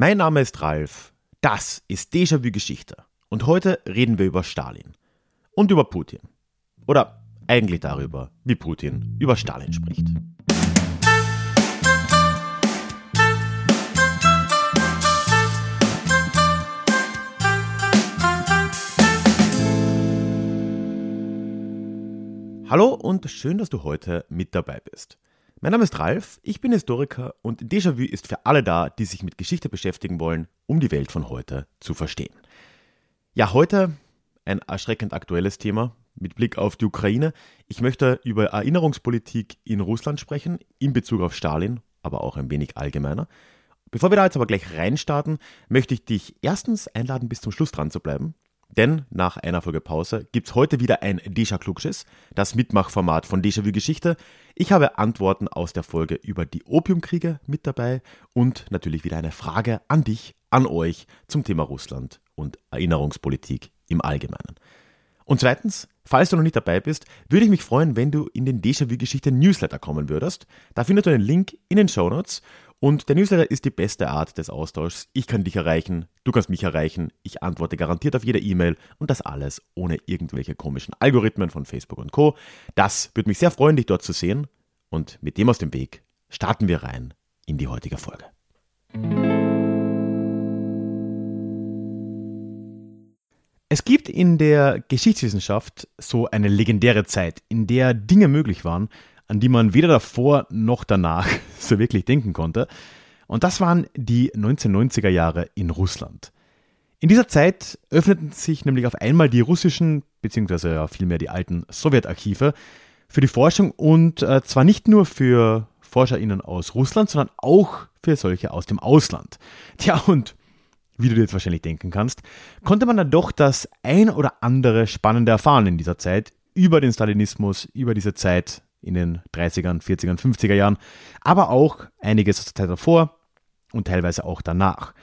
Mein Name ist Ralf. Das ist Déjà-vu Geschichte. Und heute reden wir über Stalin. Und über Putin. Oder eigentlich darüber, wie Putin über Stalin spricht. Hallo und schön, dass du heute mit dabei bist. Mein Name ist Ralf, ich bin Historiker und Déjà-vu ist für alle da, die sich mit Geschichte beschäftigen wollen, um die Welt von heute zu verstehen. Ja, heute ein erschreckend aktuelles Thema mit Blick auf die Ukraine. Ich möchte über Erinnerungspolitik in Russland sprechen, in Bezug auf Stalin, aber auch ein wenig allgemeiner. Bevor wir da jetzt aber gleich reinstarten, möchte ich dich erstens einladen, bis zum Schluss dran zu bleiben. Denn nach einer Folge Pause gibt es heute wieder ein Deja Klugschiss, das Mitmachformat von Déjà-vu Geschichte. Ich habe Antworten aus der Folge über die Opiumkriege mit dabei und natürlich wieder eine Frage an dich, an euch zum Thema Russland und Erinnerungspolitik im Allgemeinen. Und zweitens, falls du noch nicht dabei bist, würde ich mich freuen, wenn du in den Déjà-vu Geschichte Newsletter kommen würdest. Da findest du einen Link in den Show Notes und der Newsletter ist die beste Art des Austauschs. Ich kann dich erreichen, du kannst mich erreichen, ich antworte garantiert auf jede E-Mail und das alles ohne irgendwelche komischen Algorithmen von Facebook und Co. Das würde mich sehr freuen, dich dort zu sehen. Und mit dem aus dem Weg starten wir rein in die heutige Folge. Es gibt in der Geschichtswissenschaft so eine legendäre Zeit, in der Dinge möglich waren, an die man weder davor noch danach so wirklich denken konnte. Und das waren die 1990er Jahre in Russland. In dieser Zeit öffneten sich nämlich auf einmal die russischen, beziehungsweise ja vielmehr die alten Sowjetarchive für die Forschung und äh, zwar nicht nur für ForscherInnen aus Russland, sondern auch für solche aus dem Ausland. Tja, und wie du dir jetzt wahrscheinlich denken kannst, konnte man dann doch das ein oder andere Spannende erfahren in dieser Zeit über den Stalinismus, über diese Zeit in den 30ern, 40ern, 50er Jahren, aber auch einiges aus der Zeit davor und teilweise auch danach.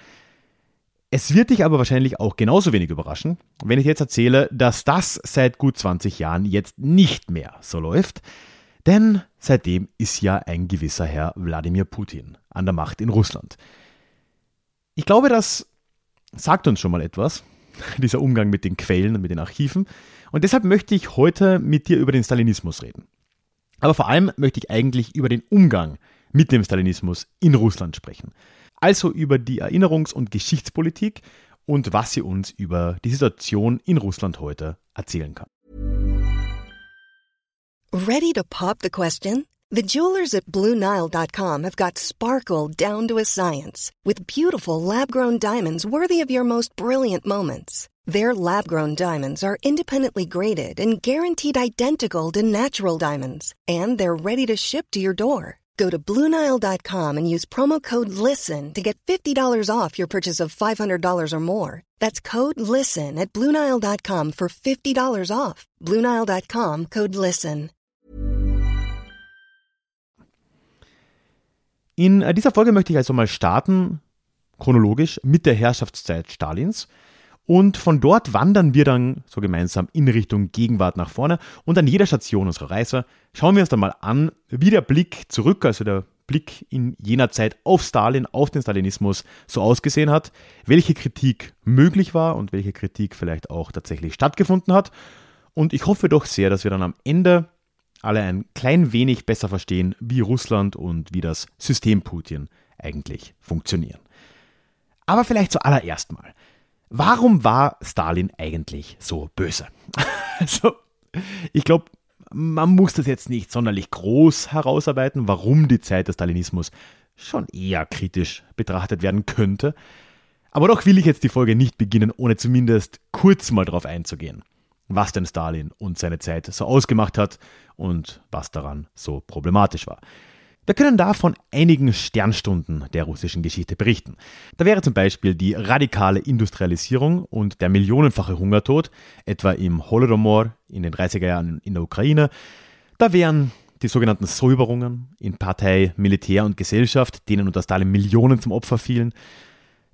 Es wird dich aber wahrscheinlich auch genauso wenig überraschen, wenn ich jetzt erzähle, dass das seit gut 20 Jahren jetzt nicht mehr so läuft, denn seitdem ist ja ein gewisser Herr Wladimir Putin an der Macht in Russland. Ich glaube, das sagt uns schon mal etwas, dieser Umgang mit den Quellen und mit den Archiven, und deshalb möchte ich heute mit dir über den Stalinismus reden. Aber vor allem möchte ich eigentlich über den Umgang mit dem Stalinismus in Russland sprechen. Also über die Erinnerungs- und Geschichtspolitik und was sie uns über die Situation in Russland heute erzählen kann. Ready to pop the question? The jewelers at BlueNile.com have got sparkle down to a science with beautiful lab-grown diamonds worthy of your most brilliant moments. Their lab grown diamonds are independently graded and guaranteed identical to natural diamonds, and they're ready to ship to your door. Go to Bluenile.com and use promo code LISTEN to get $50 off your purchase of $500 or more. That's code LISTEN at Bluenile.com for $50 off. Bluenile.com code LISTEN. In dieser Folge möchte ich also mal starten, chronologisch, mit der Herrschaftszeit Stalins. Und von dort wandern wir dann so gemeinsam in Richtung Gegenwart nach vorne. Und an jeder Station unserer Reise schauen wir uns dann mal an, wie der Blick zurück, also der Blick in jener Zeit auf Stalin, auf den Stalinismus so ausgesehen hat, welche Kritik möglich war und welche Kritik vielleicht auch tatsächlich stattgefunden hat. Und ich hoffe doch sehr, dass wir dann am Ende alle ein klein wenig besser verstehen, wie Russland und wie das System Putin eigentlich funktionieren. Aber vielleicht zuallererst mal. Warum war Stalin eigentlich so böse? also, ich glaube, man muss das jetzt nicht sonderlich groß herausarbeiten, warum die Zeit des Stalinismus schon eher kritisch betrachtet werden könnte. Aber doch will ich jetzt die Folge nicht beginnen, ohne zumindest kurz mal darauf einzugehen, was denn Stalin und seine Zeit so ausgemacht hat und was daran so problematisch war. Wir können da von einigen Sternstunden der russischen Geschichte berichten. Da wäre zum Beispiel die radikale Industrialisierung und der millionenfache Hungertod, etwa im Holodomor in den 30er Jahren in der Ukraine. Da wären die sogenannten Säuberungen in Partei, Militär und Gesellschaft, denen unter Stalin Millionen zum Opfer fielen.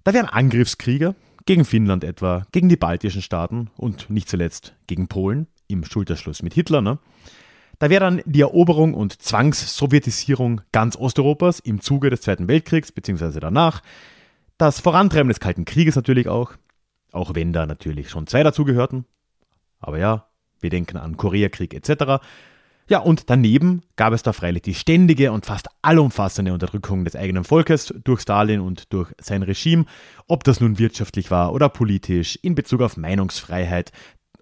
Da wären Angriffskriege gegen Finnland etwa, gegen die baltischen Staaten und nicht zuletzt gegen Polen im Schulterschluss mit Hitler. Ne? Da wäre dann die Eroberung und Zwangssowjetisierung ganz Osteuropas im Zuge des Zweiten Weltkriegs bzw. danach. das Vorantreiben des Kalten Krieges natürlich auch, auch wenn da natürlich schon zwei dazugehörten. Aber ja, wir denken an Koreakrieg etc. Ja, und daneben gab es da freilich die ständige und fast allumfassende Unterdrückung des eigenen Volkes durch Stalin und durch sein Regime, ob das nun wirtschaftlich war oder politisch, in Bezug auf Meinungsfreiheit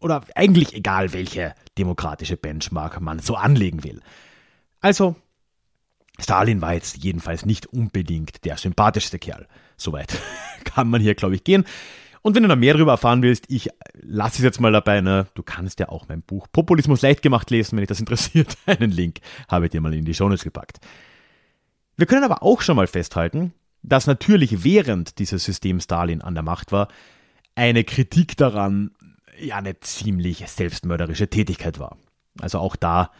oder eigentlich egal, welche demokratische Benchmark man so anlegen will. Also, Stalin war jetzt jedenfalls nicht unbedingt der sympathischste Kerl. Soweit kann man hier, glaube ich, gehen. Und wenn du da mehr darüber erfahren willst, ich lasse es jetzt mal dabei. Ne? Du kannst ja auch mein Buch Populismus leicht gemacht lesen, wenn dich das interessiert. Einen Link habe ich dir mal in die Shownotes gepackt. Wir können aber auch schon mal festhalten, dass natürlich während dieses System Stalin an der Macht war, eine Kritik daran ja eine ziemlich selbstmörderische Tätigkeit war. Also auch da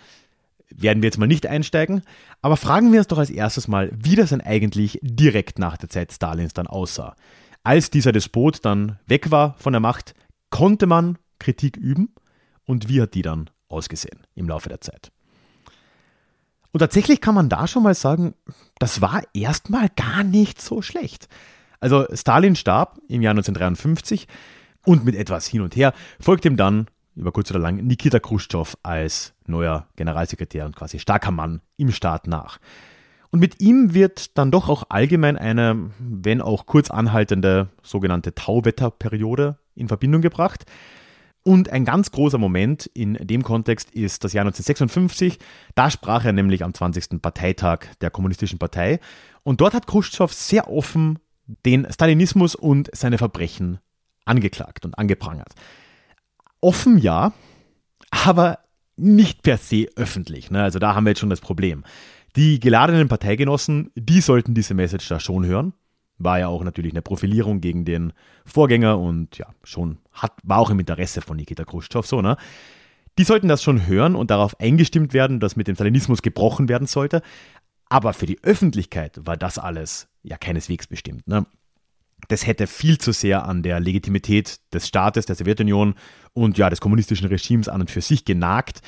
werden wir jetzt mal nicht einsteigen, aber fragen wir uns doch als erstes mal, wie das denn eigentlich direkt nach der Zeit Stalins dann aussah. Als dieser Despot dann weg war von der Macht, konnte man Kritik üben und wie hat die dann ausgesehen im Laufe der Zeit? Und tatsächlich kann man da schon mal sagen, das war erstmal gar nicht so schlecht. Also Stalin starb im Jahr 1953 und mit etwas hin und her folgte ihm dann über kurz oder lang Nikita Khrushchev als neuer Generalsekretär und quasi starker Mann im Staat nach. Und mit ihm wird dann doch auch allgemein eine, wenn auch kurz anhaltende, sogenannte Tauwetterperiode in Verbindung gebracht. Und ein ganz großer Moment in dem Kontext ist das Jahr 1956. Da sprach er nämlich am 20. Parteitag der Kommunistischen Partei. Und dort hat Khrushchev sehr offen den Stalinismus und seine Verbrechen angeklagt und angeprangert. Offen ja, aber nicht per se öffentlich. Ne? Also da haben wir jetzt schon das Problem. Die geladenen Parteigenossen, die sollten diese Message da schon hören. War ja auch natürlich eine Profilierung gegen den Vorgänger und ja, schon hat, war auch im Interesse von Nikita Khrushchev so, ne? Die sollten das schon hören und darauf eingestimmt werden, dass mit dem Stalinismus gebrochen werden sollte. Aber für die Öffentlichkeit war das alles ja keineswegs bestimmt. Ne? Das hätte viel zu sehr an der Legitimität des Staates, der Sowjetunion und ja, des kommunistischen Regimes an und für sich genagt,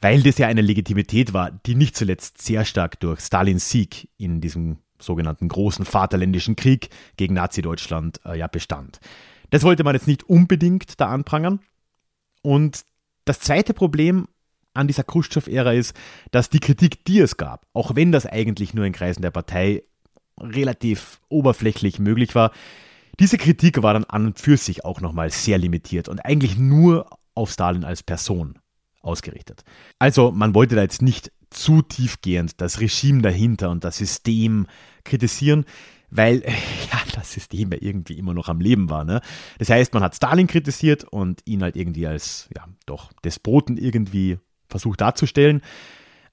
weil das ja eine Legitimität war, die nicht zuletzt sehr stark durch Stalins Sieg in diesem sogenannten großen Vaterländischen Krieg gegen Nazi-Deutschland äh, ja bestand. Das wollte man jetzt nicht unbedingt da anprangern. Und das zweite Problem an dieser Khrushchev-Ära ist, dass die Kritik, die es gab, auch wenn das eigentlich nur in Kreisen der Partei relativ oberflächlich möglich war. Diese Kritik war dann an und für sich auch nochmal sehr limitiert und eigentlich nur auf Stalin als Person ausgerichtet. Also man wollte da jetzt nicht zu tiefgehend das Regime dahinter und das System kritisieren, weil ja, das System ja irgendwie immer noch am Leben war. Ne? Das heißt, man hat Stalin kritisiert und ihn halt irgendwie als ja doch Despoten irgendwie versucht darzustellen.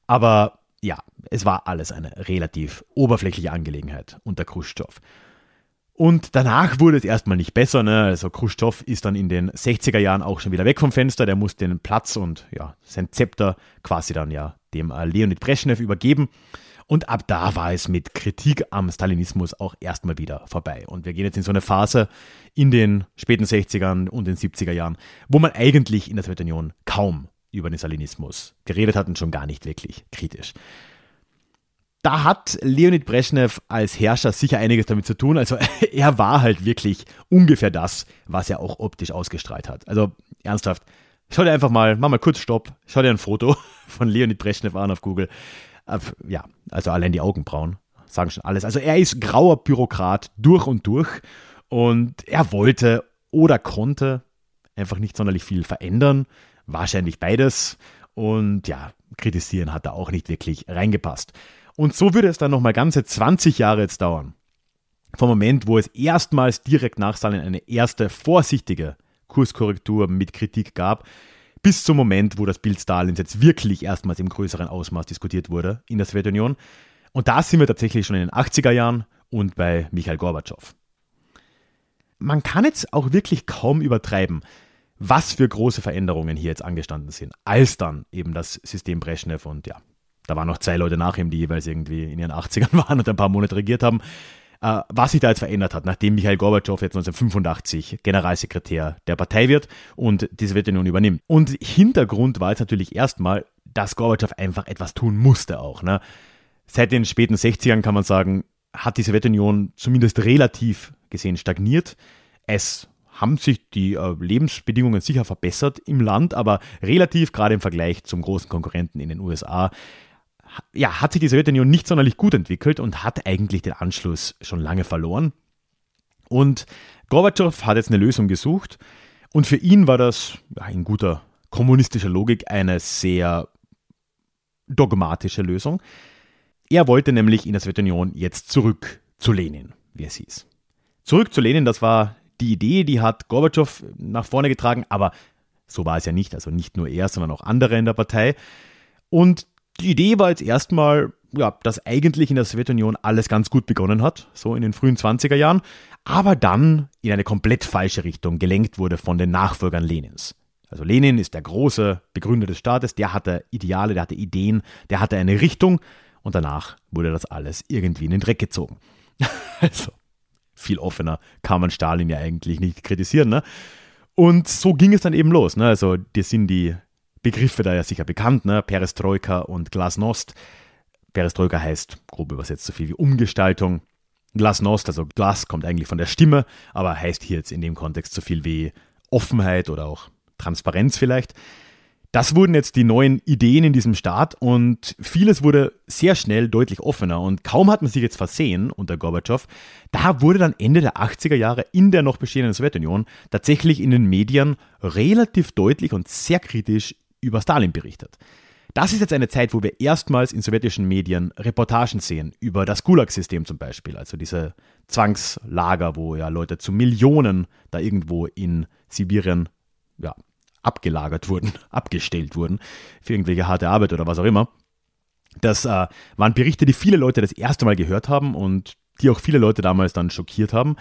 Aber ja, es war alles eine relativ oberflächliche Angelegenheit unter Khrushchev. Und danach wurde es erstmal nicht besser. Ne? Also Khrushchev ist dann in den 60er Jahren auch schon wieder weg vom Fenster. Der muss den Platz und ja, sein Zepter quasi dann ja dem äh, Leonid Brezhnev übergeben. Und ab da war es mit Kritik am Stalinismus auch erstmal wieder vorbei. Und wir gehen jetzt in so eine Phase in den späten 60ern und den 70er Jahren, wo man eigentlich in der Sowjetunion kaum über den Stalinismus geredet hat und schon gar nicht wirklich kritisch. Da hat Leonid Brezhnev als Herrscher sicher einiges damit zu tun. Also er war halt wirklich ungefähr das, was er auch optisch ausgestrahlt hat. Also ernsthaft, schau dir einfach mal, mach mal kurz Stopp, schau dir ein Foto von Leonid Brezhnev an auf Google. Ja, also allein die Augenbrauen sagen schon alles. Also er ist grauer Bürokrat durch und durch und er wollte oder konnte einfach nicht sonderlich viel verändern. Wahrscheinlich beides. Und ja, kritisieren hat da auch nicht wirklich reingepasst. Und so würde es dann nochmal ganze 20 Jahre jetzt dauern. Vom Moment, wo es erstmals direkt nach Stalin eine erste vorsichtige Kurskorrektur mit Kritik gab, bis zum Moment, wo das Bild Stalins jetzt wirklich erstmals im größeren Ausmaß diskutiert wurde in der Sowjetunion. Und da sind wir tatsächlich schon in den 80er Jahren und bei Michael Gorbatschow. Man kann jetzt auch wirklich kaum übertreiben, was für große Veränderungen hier jetzt angestanden sind, als dann eben das System Brezhnev und ja, da waren noch zwei Leute nach ihm, die jeweils irgendwie in ihren 80ern waren und ein paar Monate regiert haben, äh, was sich da jetzt verändert hat, nachdem Michael Gorbatschow jetzt 1985 Generalsekretär der Partei wird und die Sowjetunion übernimmt. Und Hintergrund war jetzt natürlich erstmal, dass Gorbatschow einfach etwas tun musste auch. Ne? Seit den späten 60ern kann man sagen, hat die Sowjetunion zumindest relativ gesehen stagniert. Es haben sich die äh, Lebensbedingungen sicher verbessert im Land, aber relativ, gerade im Vergleich zum großen Konkurrenten in den USA, ja, hat sich die Sowjetunion nicht sonderlich gut entwickelt und hat eigentlich den Anschluss schon lange verloren. Und Gorbatschow hat jetzt eine Lösung gesucht und für ihn war das ja, in guter kommunistischer Logik eine sehr dogmatische Lösung. Er wollte nämlich in der Sowjetunion jetzt zurück zu Lenin, wie es hieß. Zurück zu Lenin, das war die Idee, die hat Gorbatschow nach vorne getragen, aber so war es ja nicht. Also nicht nur er, sondern auch andere in der Partei. Und die Idee war jetzt erstmal, ja, dass eigentlich in der Sowjetunion alles ganz gut begonnen hat, so in den frühen 20er Jahren, aber dann in eine komplett falsche Richtung gelenkt wurde von den Nachfolgern Lenins. Also Lenin ist der große Begründer des Staates, der hatte Ideale, der hatte Ideen, der hatte eine Richtung und danach wurde das alles irgendwie in den Dreck gezogen. also viel offener kann man Stalin ja eigentlich nicht kritisieren. Ne? Und so ging es dann eben los. Ne? Also dir sind die Begriffe da ja sicher bekannt, ne? Perestroika und Glasnost. Perestroika heißt grob übersetzt so viel wie Umgestaltung. Glasnost, also Glas kommt eigentlich von der Stimme, aber heißt hier jetzt in dem Kontext so viel wie Offenheit oder auch Transparenz vielleicht. Das wurden jetzt die neuen Ideen in diesem Staat und vieles wurde sehr schnell deutlich offener und kaum hat man sich jetzt versehen unter Gorbatschow, da wurde dann Ende der 80er Jahre in der noch bestehenden Sowjetunion tatsächlich in den Medien relativ deutlich und sehr kritisch über Stalin berichtet. Das ist jetzt eine Zeit, wo wir erstmals in sowjetischen Medien Reportagen sehen über das Gulag-System zum Beispiel, also diese Zwangslager, wo ja Leute zu Millionen da irgendwo in Sibirien ja, abgelagert wurden, abgestellt wurden für irgendwelche harte Arbeit oder was auch immer. Das äh, waren Berichte, die viele Leute das erste Mal gehört haben und die auch viele Leute damals dann schockiert haben.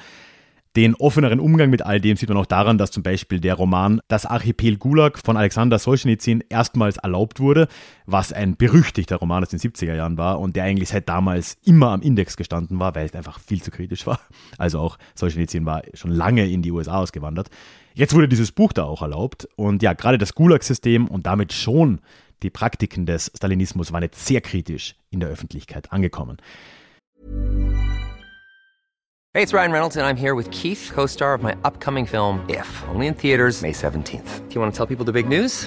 Den offeneren Umgang mit all dem sieht man auch daran, dass zum Beispiel der Roman Das Archipel Gulag von Alexander Solzhenitsyn erstmals erlaubt wurde, was ein berüchtigter Roman aus den 70er Jahren war und der eigentlich seit damals immer am Index gestanden war, weil es einfach viel zu kritisch war. Also auch Solzhenitsyn war schon lange in die USA ausgewandert. Jetzt wurde dieses Buch da auch erlaubt und ja, gerade das Gulag-System und damit schon die Praktiken des Stalinismus waren jetzt sehr kritisch in der Öffentlichkeit angekommen. Hey, it's Ryan Reynolds and I'm here with Keith, co-star of my upcoming film If, only in theaters May 17th. Do you want to tell people the big news?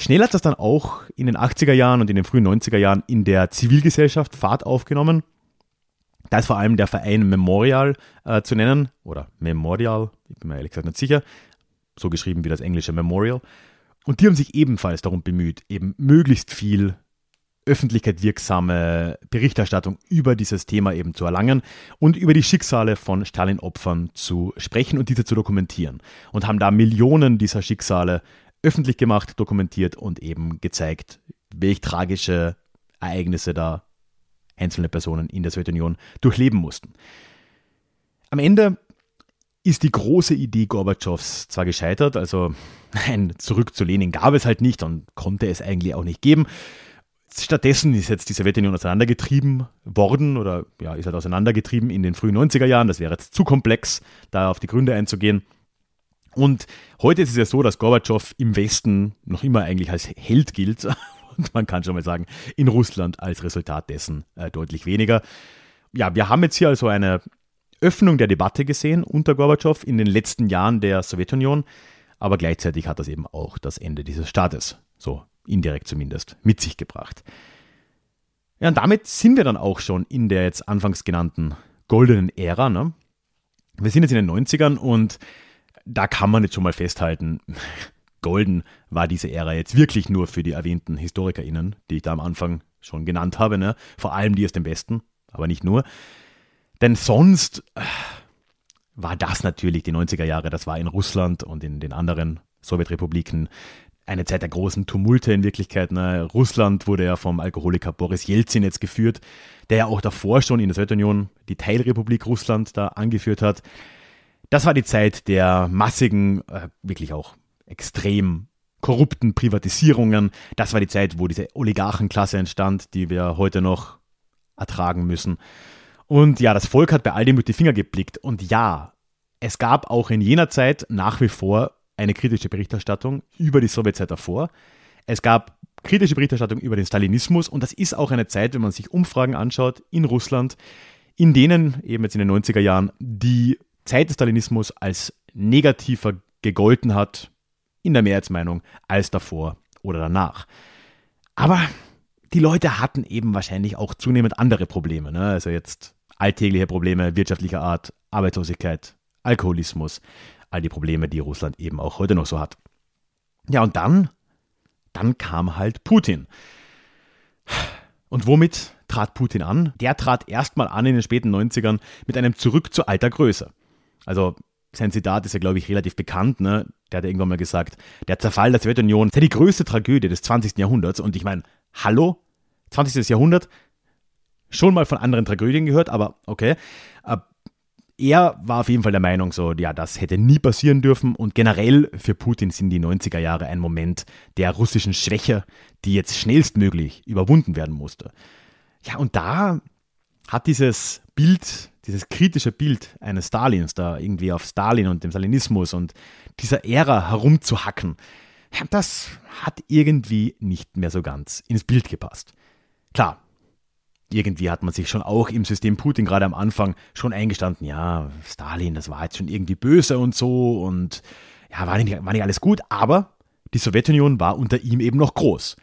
Schnell hat das dann auch in den 80er Jahren und in den frühen 90er Jahren in der Zivilgesellschaft Fahrt aufgenommen. Da ist vor allem der Verein Memorial äh, zu nennen, oder Memorial, ich bin mir ehrlich gesagt nicht sicher, so geschrieben wie das englische Memorial. Und die haben sich ebenfalls darum bemüht, eben möglichst viel öffentlichkeitswirksame Berichterstattung über dieses Thema eben zu erlangen und über die Schicksale von Stalin-Opfern zu sprechen und diese zu dokumentieren. Und haben da Millionen dieser Schicksale öffentlich gemacht, dokumentiert und eben gezeigt, welche tragische Ereignisse da einzelne Personen in der Sowjetunion durchleben mussten. Am Ende ist die große Idee Gorbatschows zwar gescheitert, also ein Zurück zu Lenin gab es halt nicht und konnte es eigentlich auch nicht geben. Stattdessen ist jetzt die Sowjetunion auseinandergetrieben worden oder ja, ist halt auseinandergetrieben in den frühen 90er Jahren. Das wäre jetzt zu komplex, da auf die Gründe einzugehen. Und heute ist es ja so, dass Gorbatschow im Westen noch immer eigentlich als Held gilt. Und man kann schon mal sagen, in Russland als Resultat dessen äh, deutlich weniger. Ja, wir haben jetzt hier also eine Öffnung der Debatte gesehen unter Gorbatschow in den letzten Jahren der Sowjetunion, aber gleichzeitig hat das eben auch das Ende dieses Staates, so indirekt zumindest, mit sich gebracht. Ja, und damit sind wir dann auch schon in der jetzt anfangs genannten goldenen Ära. Ne? Wir sind jetzt in den 90ern und da kann man jetzt schon mal festhalten, golden war diese Ära jetzt wirklich nur für die erwähnten HistorikerInnen, die ich da am Anfang schon genannt habe, ne? vor allem die aus dem Westen, aber nicht nur. Denn sonst äh, war das natürlich die 90er Jahre, das war in Russland und in den anderen Sowjetrepubliken eine Zeit der großen Tumulte in Wirklichkeit. Ne? Russland wurde ja vom Alkoholiker Boris Jelzin jetzt geführt, der ja auch davor schon in der Sowjetunion die Teilrepublik Russland da angeführt hat. Das war die Zeit der massigen, äh, wirklich auch extrem korrupten Privatisierungen. Das war die Zeit, wo diese Oligarchenklasse entstand, die wir heute noch ertragen müssen. Und ja, das Volk hat bei all dem durch die Finger geblickt. Und ja, es gab auch in jener Zeit nach wie vor eine kritische Berichterstattung über die Sowjetzeit davor. Es gab kritische Berichterstattung über den Stalinismus und das ist auch eine Zeit, wenn man sich Umfragen anschaut in Russland, in denen eben jetzt in den 90er Jahren die Zeit des Stalinismus als negativer gegolten hat, in der Mehrheitsmeinung, als davor oder danach. Aber die Leute hatten eben wahrscheinlich auch zunehmend andere Probleme. Ne? Also jetzt alltägliche Probleme wirtschaftlicher Art, Arbeitslosigkeit, Alkoholismus, all die Probleme, die Russland eben auch heute noch so hat. Ja, und dann, dann kam halt Putin. Und womit trat Putin an? Der trat erstmal an in den späten 90ern mit einem Zurück zu alter Größe. Also sein Zitat ist ja, glaube ich, relativ bekannt. Ne? Der hat ja irgendwann mal gesagt, der Zerfall der Sowjetunion sei die größte Tragödie des 20. Jahrhunderts. Und ich meine, hallo? 20. Jahrhundert? Schon mal von anderen Tragödien gehört, aber okay. Er war auf jeden Fall der Meinung, so, ja, das hätte nie passieren dürfen. Und generell für Putin sind die 90er Jahre ein Moment der russischen Schwäche, die jetzt schnellstmöglich überwunden werden musste. Ja, und da hat dieses Bild, dieses kritische Bild eines Stalins, da irgendwie auf Stalin und dem Stalinismus und dieser Ära herumzuhacken, das hat irgendwie nicht mehr so ganz ins Bild gepasst. Klar, irgendwie hat man sich schon auch im System Putin gerade am Anfang schon eingestanden, ja, Stalin, das war jetzt schon irgendwie böse und so und ja, war nicht, war nicht alles gut, aber die Sowjetunion war unter ihm eben noch groß.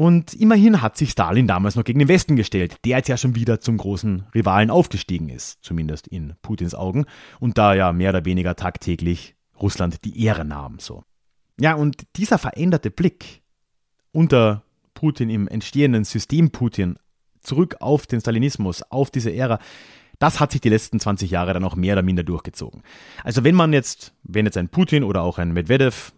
Und immerhin hat sich Stalin damals noch gegen den Westen gestellt, der jetzt ja schon wieder zum großen Rivalen aufgestiegen ist, zumindest in Putins Augen, und da ja mehr oder weniger tagtäglich Russland die Ehre nahm. So. Ja, und dieser veränderte Blick unter Putin im entstehenden System Putin zurück auf den Stalinismus, auf diese Ära, das hat sich die letzten 20 Jahre dann auch mehr oder minder durchgezogen. Also wenn man jetzt, wenn jetzt ein Putin oder auch ein Medvedev,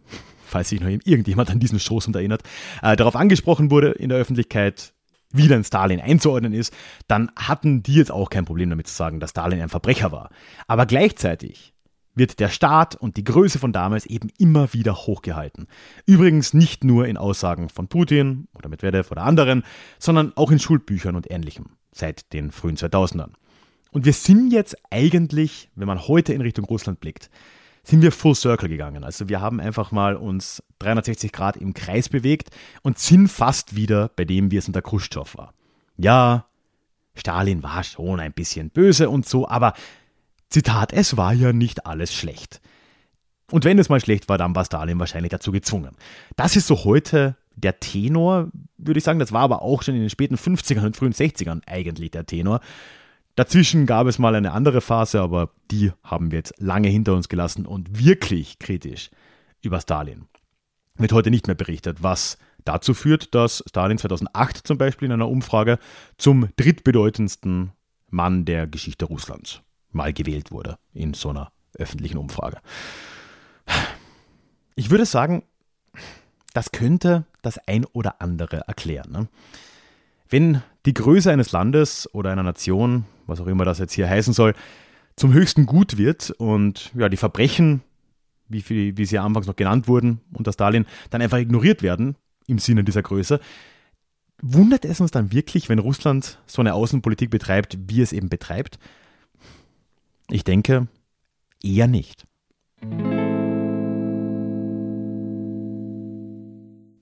falls sich noch irgendjemand an diesen Stoßhund erinnert, äh, darauf angesprochen wurde in der Öffentlichkeit, wie denn Stalin einzuordnen ist, dann hatten die jetzt auch kein Problem damit zu sagen, dass Stalin ein Verbrecher war. Aber gleichzeitig wird der Staat und die Größe von damals eben immer wieder hochgehalten. Übrigens nicht nur in Aussagen von Putin oder Medvedev oder anderen, sondern auch in Schulbüchern und ähnlichem seit den frühen 2000ern. Und wir sind jetzt eigentlich, wenn man heute in Richtung Russland blickt, sind wir full circle gegangen. Also wir haben einfach mal uns 360 Grad im Kreis bewegt und sind fast wieder bei dem, wie es unter Khrushchev war. Ja, Stalin war schon ein bisschen böse und so, aber Zitat, es war ja nicht alles schlecht. Und wenn es mal schlecht war, dann war Stalin wahrscheinlich dazu gezwungen. Das ist so heute der Tenor, würde ich sagen. Das war aber auch schon in den späten 50ern und frühen 60ern eigentlich der Tenor. Dazwischen gab es mal eine andere Phase, aber die haben wir jetzt lange hinter uns gelassen und wirklich kritisch über Stalin. Wird heute nicht mehr berichtet, was dazu führt, dass Stalin 2008 zum Beispiel in einer Umfrage zum drittbedeutendsten Mann der Geschichte Russlands mal gewählt wurde in so einer öffentlichen Umfrage. Ich würde sagen, das könnte das ein oder andere erklären. Ne? Wenn die Größe eines Landes oder einer Nation, was auch immer das jetzt hier heißen soll, zum höchsten Gut wird und ja, die Verbrechen, wie, viel, wie sie anfangs noch genannt wurden unter Stalin, dann einfach ignoriert werden im Sinne dieser Größe, wundert es uns dann wirklich, wenn Russland so eine Außenpolitik betreibt, wie es eben betreibt? Ich denke, eher nicht.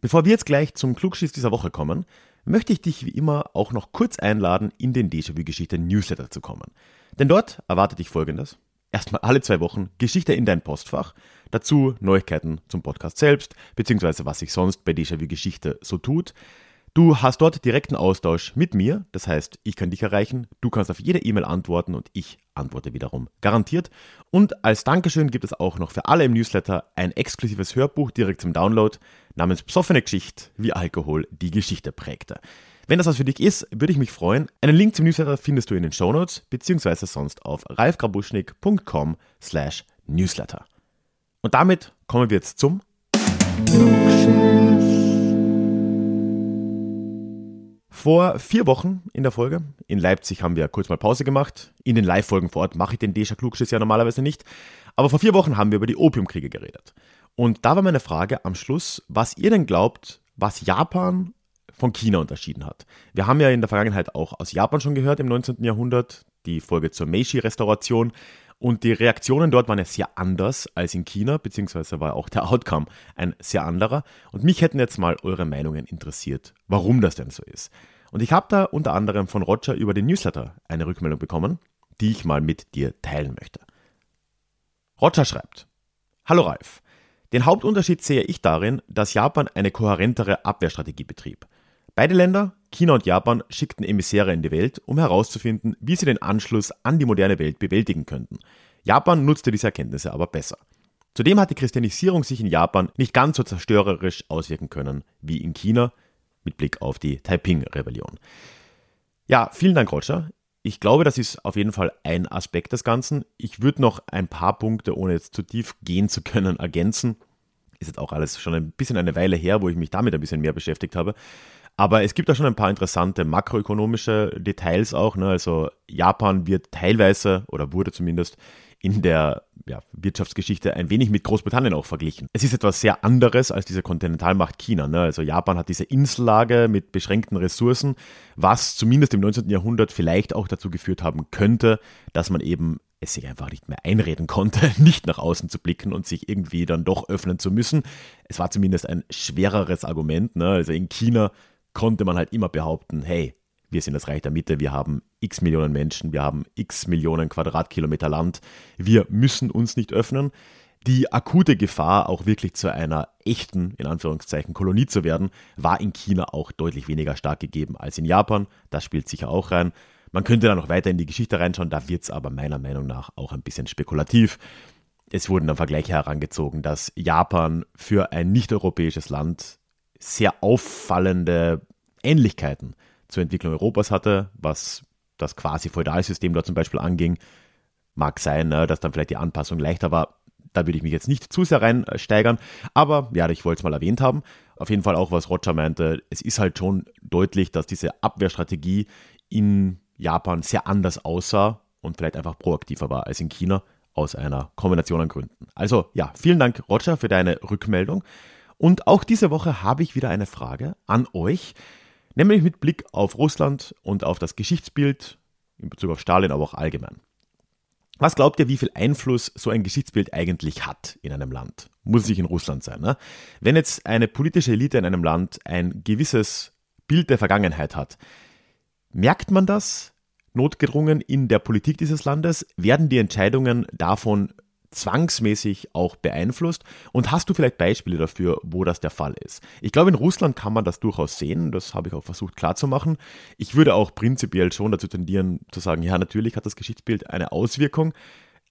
Bevor wir jetzt gleich zum Klugschiss dieser Woche kommen, möchte ich dich wie immer auch noch kurz einladen, in den Déjà-vu-Geschichte Newsletter zu kommen. Denn dort erwartet dich folgendes. Erstmal alle zwei Wochen Geschichte in dein Postfach, dazu Neuigkeiten zum Podcast selbst, beziehungsweise was sich sonst bei Déjà-vu Geschichte so tut. Du hast dort direkten Austausch mit mir, das heißt, ich kann dich erreichen, du kannst auf jede E-Mail antworten und ich antworte wiederum garantiert. Und als Dankeschön gibt es auch noch für alle im Newsletter ein exklusives Hörbuch direkt zum Download namens Psoffene Geschichte, wie Alkohol die Geschichte prägte. Wenn das was für dich ist, würde ich mich freuen. Einen Link zum Newsletter findest du in den Shownotes, beziehungsweise sonst auf ralfgrabuschnik.com slash newsletter. Und damit kommen wir jetzt zum Vor vier Wochen in der Folge, in Leipzig haben wir kurz mal Pause gemacht. In den Live-Folgen vor Ort mache ich den Deja Klugschiss ja normalerweise nicht. Aber vor vier Wochen haben wir über die Opiumkriege geredet. Und da war meine Frage am Schluss, was ihr denn glaubt, was Japan von China unterschieden hat. Wir haben ja in der Vergangenheit auch aus Japan schon gehört im 19. Jahrhundert, die Folge zur Meiji-Restauration. Und die Reaktionen dort waren ja sehr anders als in China, beziehungsweise war auch der Outcome ein sehr anderer. Und mich hätten jetzt mal eure Meinungen interessiert, warum das denn so ist. Und ich habe da unter anderem von Roger über den Newsletter eine Rückmeldung bekommen, die ich mal mit dir teilen möchte. Roger schreibt: Hallo Ralf. Den Hauptunterschied sehe ich darin, dass Japan eine kohärentere Abwehrstrategie betrieb. Beide Länder, China und Japan, schickten Emissäre in die Welt, um herauszufinden, wie sie den Anschluss an die moderne Welt bewältigen könnten. Japan nutzte diese Erkenntnisse aber besser. Zudem hat die Christianisierung sich in Japan nicht ganz so zerstörerisch auswirken können wie in China, mit Blick auf die Taiping-Rebellion. Ja, vielen Dank, Roger. Ich glaube, das ist auf jeden Fall ein Aspekt des Ganzen. Ich würde noch ein paar Punkte, ohne jetzt zu tief gehen zu können, ergänzen. Ist jetzt auch alles schon ein bisschen eine Weile her, wo ich mich damit ein bisschen mehr beschäftigt habe. Aber es gibt da schon ein paar interessante makroökonomische Details auch. Ne? Also Japan wird teilweise oder wurde zumindest in der ja, Wirtschaftsgeschichte ein wenig mit Großbritannien auch verglichen. Es ist etwas sehr anderes als diese Kontinentalmacht China. Ne? Also Japan hat diese Insellage mit beschränkten Ressourcen, was zumindest im 19. Jahrhundert vielleicht auch dazu geführt haben könnte, dass man eben es sich einfach nicht mehr einreden konnte, nicht nach außen zu blicken und sich irgendwie dann doch öffnen zu müssen. Es war zumindest ein schwereres Argument. Ne? Also in China konnte man halt immer behaupten, hey, wir sind das Reich der Mitte, wir haben x Millionen Menschen, wir haben x Millionen Quadratkilometer Land, wir müssen uns nicht öffnen. Die akute Gefahr, auch wirklich zu einer echten, in Anführungszeichen, Kolonie zu werden, war in China auch deutlich weniger stark gegeben als in Japan. Das spielt sicher auch rein. Man könnte da noch weiter in die Geschichte reinschauen, da wird es aber meiner Meinung nach auch ein bisschen spekulativ. Es wurden dann Vergleiche herangezogen, dass Japan für ein nicht-europäisches Land sehr auffallende Ähnlichkeiten zur Entwicklung Europas hatte, was das quasi Feudalsystem dort zum Beispiel anging. Mag sein, ne, dass dann vielleicht die Anpassung leichter war. Da würde ich mich jetzt nicht zu sehr reinsteigern. Aber ja, ich wollte es mal erwähnt haben. Auf jeden Fall auch, was Roger meinte. Es ist halt schon deutlich, dass diese Abwehrstrategie in Japan sehr anders aussah und vielleicht einfach proaktiver war als in China aus einer Kombination an Gründen. Also ja, vielen Dank, Roger, für deine Rückmeldung. Und auch diese Woche habe ich wieder eine Frage an euch, nämlich mit Blick auf Russland und auf das Geschichtsbild in Bezug auf Stalin, aber auch allgemein. Was glaubt ihr, wie viel Einfluss so ein Geschichtsbild eigentlich hat in einem Land? Muss es nicht in Russland sein. Ne? Wenn jetzt eine politische Elite in einem Land ein gewisses Bild der Vergangenheit hat, merkt man das notgedrungen in der Politik dieses Landes? Werden die Entscheidungen davon zwangsmäßig auch beeinflusst? Und hast du vielleicht Beispiele dafür, wo das der Fall ist? Ich glaube, in Russland kann man das durchaus sehen. Das habe ich auch versucht klarzumachen. Ich würde auch prinzipiell schon dazu tendieren, zu sagen, ja, natürlich hat das Geschichtsbild eine Auswirkung.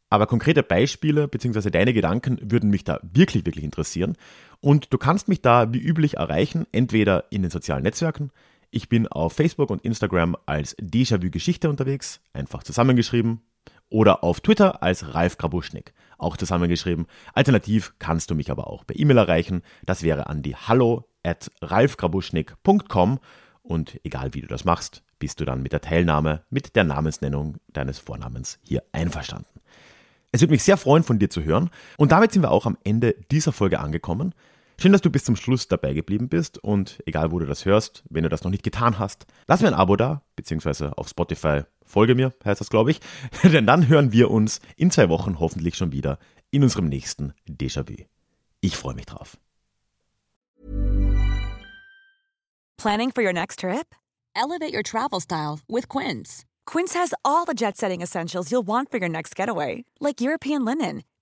Aber konkrete Beispiele bzw. deine Gedanken würden mich da wirklich, wirklich interessieren. Und du kannst mich da wie üblich erreichen, entweder in den sozialen Netzwerken. Ich bin auf Facebook und Instagram als Déjà-vu Geschichte unterwegs, einfach zusammengeschrieben, oder auf Twitter als Ralf Grabuschnik, auch zusammengeschrieben. Alternativ kannst du mich aber auch per E-Mail erreichen. Das wäre an die hallo at ralfgrabuschnik.com und egal wie du das machst, bist du dann mit der Teilnahme, mit der Namensnennung deines Vornamens hier einverstanden. Es würde mich sehr freuen, von dir zu hören. Und damit sind wir auch am Ende dieser Folge angekommen. Schön, dass du bis zum Schluss dabei geblieben bist und egal wo du das hörst, wenn du das noch nicht getan hast, lass mir ein Abo da, beziehungsweise auf Spotify folge mir, heißt das glaube ich, denn dann hören wir uns in zwei Wochen hoffentlich schon wieder in unserem nächsten Déjà-vu. Ich freue mich drauf. Planning for your next trip? Elevate your travel style with Quince. Quince has all the jet-setting essentials you'll want for your next getaway, like European linen